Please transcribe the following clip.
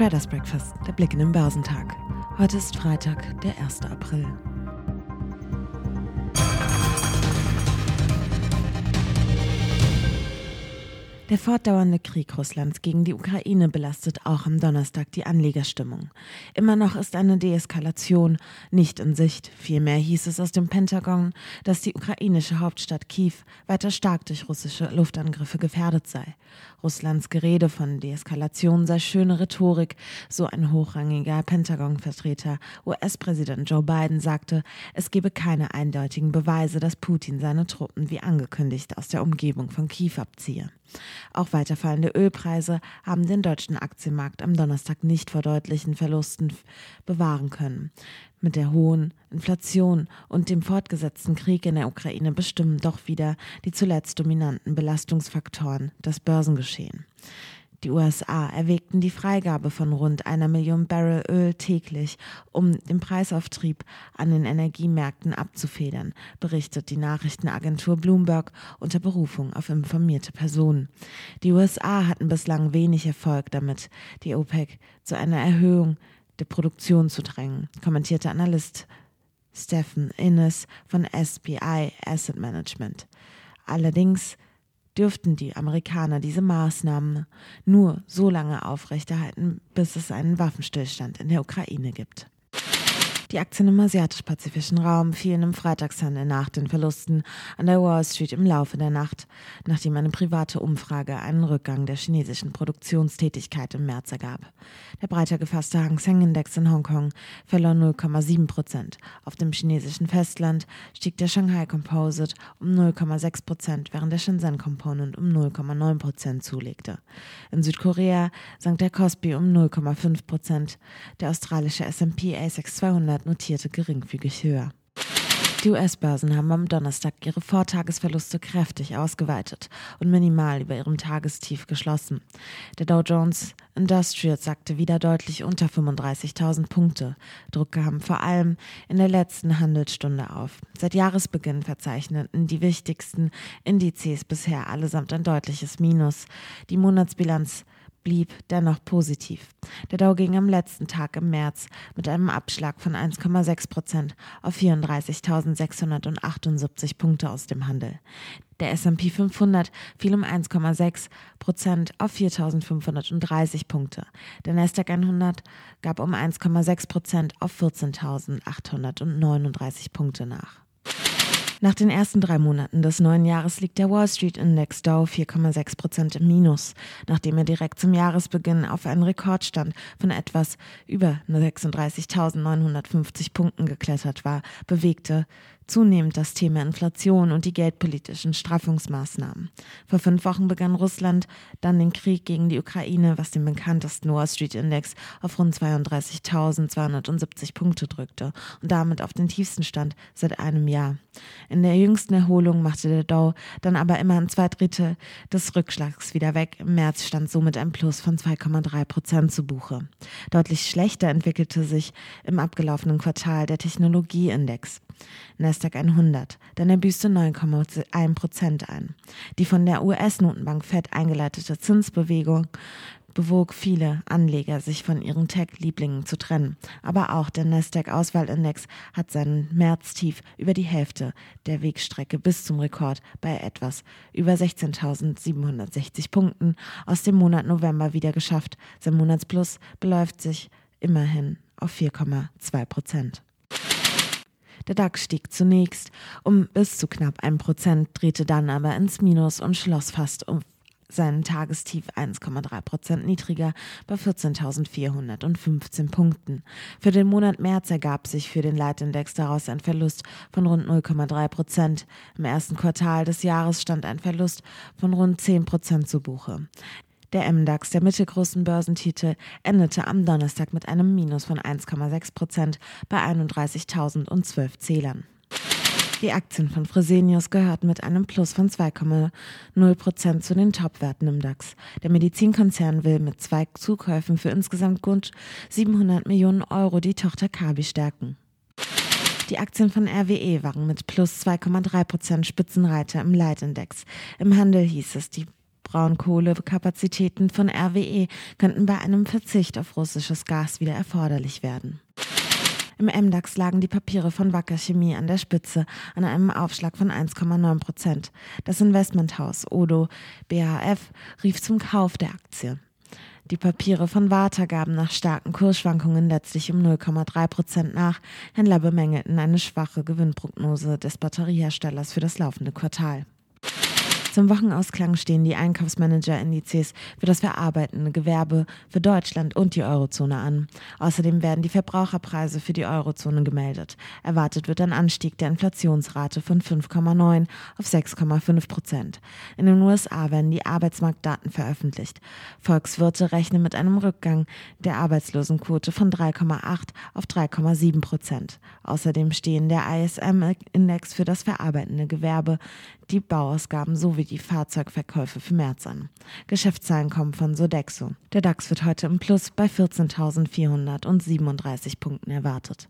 Traders Breakfast, der Blick in den Börsentag. Heute ist Freitag, der 1. April. Der fortdauernde Krieg Russlands gegen die Ukraine belastet auch am Donnerstag die Anlegerstimmung. Immer noch ist eine Deeskalation nicht in Sicht. Vielmehr hieß es aus dem Pentagon, dass die ukrainische Hauptstadt Kiew weiter stark durch russische Luftangriffe gefährdet sei. Russlands Gerede von Deeskalation sei schöne Rhetorik, so ein hochrangiger Pentagon-Vertreter. US-Präsident Joe Biden sagte, es gebe keine eindeutigen Beweise, dass Putin seine Truppen wie angekündigt aus der Umgebung von Kiew abziehe. Auch weiterfallende Ölpreise haben den deutschen Aktienmarkt am Donnerstag nicht vor deutlichen Verlusten bewahren können. Mit der hohen Inflation und dem fortgesetzten Krieg in der Ukraine bestimmen doch wieder die zuletzt dominanten Belastungsfaktoren das Börsengeschehen. Die USA erwägten die Freigabe von rund einer Million Barrel Öl täglich, um den Preisauftrieb an den Energiemärkten abzufedern, berichtet die Nachrichtenagentur Bloomberg unter Berufung auf informierte Personen. Die USA hatten bislang wenig Erfolg damit, die OPEC zu einer Erhöhung der Produktion zu drängen, kommentierte Analyst Stephen Innes von SBI Asset Management. Allerdings dürften die Amerikaner diese Maßnahmen nur so lange aufrechterhalten, bis es einen Waffenstillstand in der Ukraine gibt. Die Aktien im asiatisch-pazifischen Raum fielen im Freitagshandel nach den Verlusten an der Wall Street im Laufe der Nacht, nachdem eine private Umfrage einen Rückgang der chinesischen Produktionstätigkeit im März ergab. Der breiter gefasste Hang Seng Index in Hongkong verlor 0,7 Prozent. Auf dem chinesischen Festland stieg der Shanghai Composite um 0,6 Prozent, während der Shenzhen Component um 0,9 Prozent zulegte. In Südkorea sank der Kospi um 0,5 Prozent. Der australische S&P ASX 200 notierte geringfügig höher. Die US-Börsen haben am Donnerstag ihre Vortagesverluste kräftig ausgeweitet und minimal über ihrem Tagestief geschlossen. Der Dow Jones Industrial sagte wieder deutlich unter 35.000 Punkte. Druck kam vor allem in der letzten Handelsstunde auf. Seit Jahresbeginn verzeichneten die wichtigsten Indizes bisher allesamt ein deutliches Minus. Die Monatsbilanz blieb dennoch positiv. Der Dow ging am letzten Tag im März mit einem Abschlag von 1,6 Prozent auf 34.678 Punkte aus dem Handel. Der S&P 500 fiel um 1,6 Prozent auf 4.530 Punkte. Der Nasdaq 100 gab um 1,6 Prozent auf 14.839 Punkte nach. Nach den ersten drei Monaten des neuen Jahres liegt der Wall Street Index Dow 4,6 Prozent im Minus, nachdem er direkt zum Jahresbeginn auf einen Rekordstand von etwas über 36.950 Punkten geklettert war, bewegte zunehmend das Thema Inflation und die geldpolitischen Straffungsmaßnahmen. Vor fünf Wochen begann Russland dann den Krieg gegen die Ukraine, was den bekanntesten Wall Street Index auf rund 32.270 Punkte drückte und damit auf den tiefsten Stand seit einem Jahr. In der jüngsten Erholung machte der Dow dann aber immerhin zwei Drittel des Rückschlags wieder weg. Im März stand somit ein Plus von 2,3 Prozent zu Buche. Deutlich schlechter entwickelte sich im abgelaufenen Quartal der Technologieindex. Nasdaq 100, denn er büßte 9,1 Prozent ein. Die von der US-Notenbank Fed eingeleitete Zinsbewegung bewog viele Anleger, sich von ihren Tech-Lieblingen zu trennen. Aber auch der Nasdaq-Auswahlindex hat seinen Märztief über die Hälfte der Wegstrecke bis zum Rekord bei etwas über 16.760 Punkten aus dem Monat November wieder geschafft. Sein Monatsplus beläuft sich immerhin auf 4,2 Prozent. Der DAX stieg zunächst um bis zu knapp ein Prozent, drehte dann aber ins Minus und schloss fast um seinen Tagestief 1,3 Prozent niedriger bei 14.415 Punkten. Für den Monat März ergab sich für den Leitindex daraus ein Verlust von rund 0,3 Prozent. Im ersten Quartal des Jahres stand ein Verlust von rund 10 Prozent zu Buche. Der MDAX, der mittelgroßen Börsentitel, endete am Donnerstag mit einem Minus von 1,6 Prozent bei 31.012 Zählern. Die Aktien von Fresenius gehörten mit einem Plus von 2,0 Prozent zu den Topwerten im DAX. Der Medizinkonzern will mit zwei Zukäufen für insgesamt gut 700 Millionen Euro die Tochter Kabi stärken. Die Aktien von RWE waren mit plus 2,3 Prozent Spitzenreiter im Leitindex. Im Handel hieß es, die Braunkohlekapazitäten von RWE könnten bei einem Verzicht auf russisches Gas wieder erforderlich werden. Im MDAX lagen die Papiere von Wacker Chemie an der Spitze an einem Aufschlag von 1,9 Prozent. Das Investmenthaus Odo BHF rief zum Kauf der Aktie. Die Papiere von Warta gaben nach starken Kursschwankungen letztlich um 0,3 Prozent nach. Händler bemängelten eine schwache Gewinnprognose des Batterieherstellers für das laufende Quartal. Zum Wochenausklang stehen die Einkaufsmanager-Indizes für das verarbeitende Gewerbe für Deutschland und die Eurozone an. Außerdem werden die Verbraucherpreise für die Eurozone gemeldet. Erwartet wird ein Anstieg der Inflationsrate von 5,9 auf 6,5 Prozent. In den USA werden die Arbeitsmarktdaten veröffentlicht. Volkswirte rechnen mit einem Rückgang der Arbeitslosenquote von 3,8 auf 3,7 Prozent. Außerdem stehen der ISM-Index für das verarbeitende Gewerbe, die Bauausgaben sowie sowie die Fahrzeugverkäufe für März an. Geschäftszahlen kommen von Sodexo. Der DAX wird heute im Plus bei 14.437 Punkten erwartet.